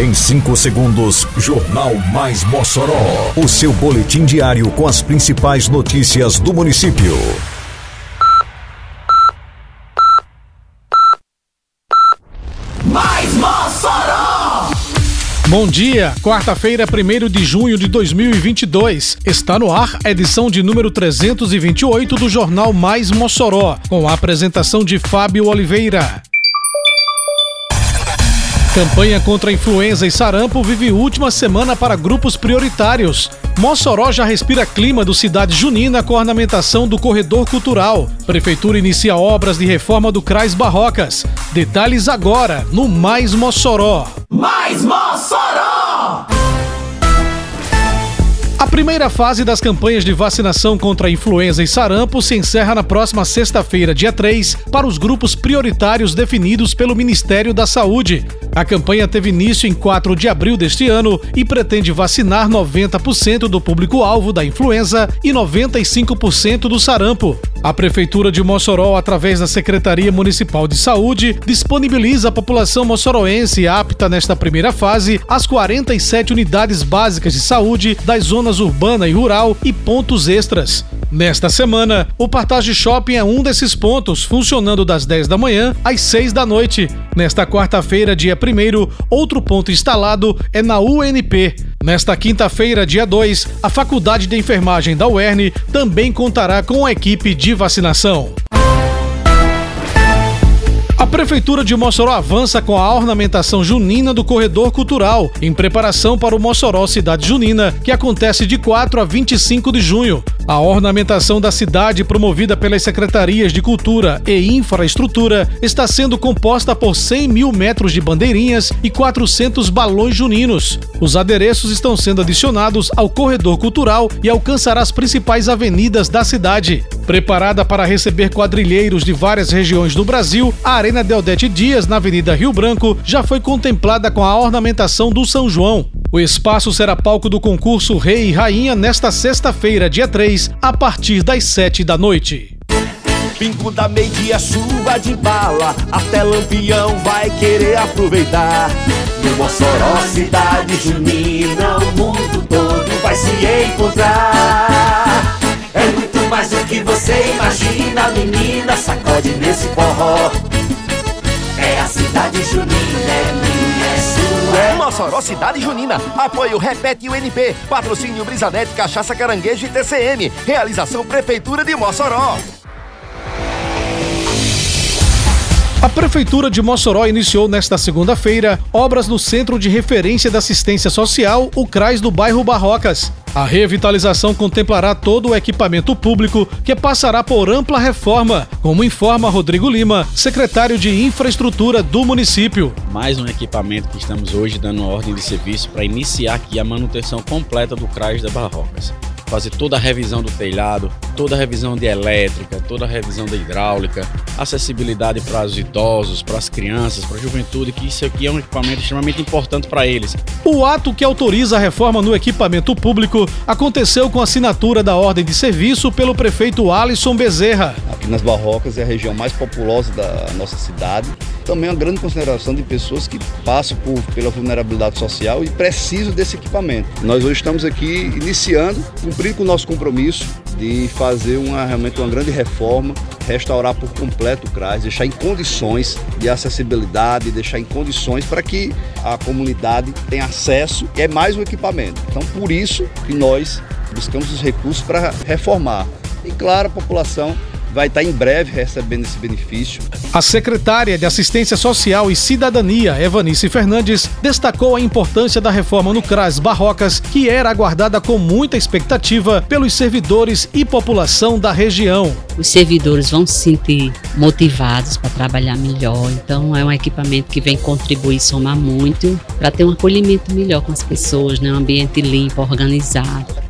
Em 5 segundos, Jornal Mais Mossoró. O seu boletim diário com as principais notícias do município. Mais Mossoró! Bom dia, quarta-feira, 1 de junho de 2022. Está no ar a edição de número 328 do Jornal Mais Mossoró, com a apresentação de Fábio Oliveira. Campanha contra a influenza e sarampo vive última semana para grupos prioritários. Mossoró já respira clima do Cidade Junina com a ornamentação do corredor cultural. Prefeitura inicia obras de reforma do Crais Barrocas. Detalhes agora no Mais Mossoró. Mais Mossoró! A primeira fase das campanhas de vacinação contra a influenza e sarampo se encerra na próxima sexta-feira, dia 3, para os grupos prioritários definidos pelo Ministério da Saúde. A campanha teve início em 4 de abril deste ano e pretende vacinar 90% do público-alvo da influenza e 95% do sarampo. A Prefeitura de Mossoró, através da Secretaria Municipal de Saúde, disponibiliza à população moçoroense apta nesta primeira fase as 47 unidades básicas de saúde das zonas urbana e rural e pontos extras. Nesta semana, o Partage Shopping é um desses pontos, funcionando das 10 da manhã às 6 da noite. Nesta quarta-feira, dia 1, outro ponto instalado é na UNP. Nesta quinta-feira, dia 2, a Faculdade de Enfermagem da UERN também contará com a equipe de vacinação. A Prefeitura de Mossoró avança com a ornamentação junina do Corredor Cultural, em preparação para o Mossoró Cidade Junina, que acontece de 4 a 25 de junho. A ornamentação da cidade, promovida pelas Secretarias de Cultura e Infraestrutura, está sendo composta por 100 mil metros de bandeirinhas e 400 balões juninos. Os adereços estão sendo adicionados ao Corredor Cultural e alcançará as principais avenidas da cidade. Preparada para receber quadrilheiros de várias regiões do Brasil, a Arena Deodete Dias, na Avenida Rio Branco, já foi contemplada com a ornamentação do São João. O espaço será palco do concurso Rei e Rainha nesta sexta-feira, dia 3, a partir das 7 da noite. Pingo da meia chuva de bala, até Lampião vai querer aproveitar. No Mossoró, cidade junina, o mundo todo vai se encontrar. É muito mais do que você imagina, menina, sacode nesse forró. É a cidade junina, É Mossoró Cidade Junina. Apoio Repete UNP. Patrocínio Brisanete, Cachaça Caranguejo e TCM. Realização Prefeitura de Mossoró. A Prefeitura de Mossoró iniciou nesta segunda-feira obras no Centro de Referência da Assistência Social, o CRAS do bairro Barrocas. A revitalização contemplará todo o equipamento público que passará por ampla reforma, como informa Rodrigo Lima, secretário de Infraestrutura do município. Mais um equipamento que estamos hoje dando ordem de serviço para iniciar aqui a manutenção completa do CRAS da Barrocas fazer toda a revisão do telhado, toda a revisão de elétrica, toda a revisão da hidráulica, acessibilidade para os idosos, para as crianças, para a juventude, que isso aqui é um equipamento extremamente importante para eles. O ato que autoriza a reforma no equipamento público aconteceu com a assinatura da ordem de serviço pelo prefeito Alisson Bezerra. Aqui nas Barrocas é a região mais populosa da nossa cidade. Também uma grande consideração de pessoas que passam por, pela vulnerabilidade social e precisam desse equipamento. Nós hoje estamos aqui iniciando, cumprir com o nosso compromisso de fazer uma, realmente uma grande reforma, restaurar por completo o CRAS, deixar em condições de acessibilidade, deixar em condições para que a comunidade tenha acesso e é mais um equipamento. Então, por isso que nós buscamos os recursos para reformar. E claro, a população vai estar em breve recebendo esse benefício. A secretária de Assistência Social e Cidadania, Evanice Fernandes, destacou a importância da reforma no CRAS Barrocas, que era aguardada com muita expectativa pelos servidores e população da região. Os servidores vão se sentir motivados para trabalhar melhor, então é um equipamento que vem contribuir e somar muito para ter um acolhimento melhor com as pessoas, né? um ambiente limpo, organizado.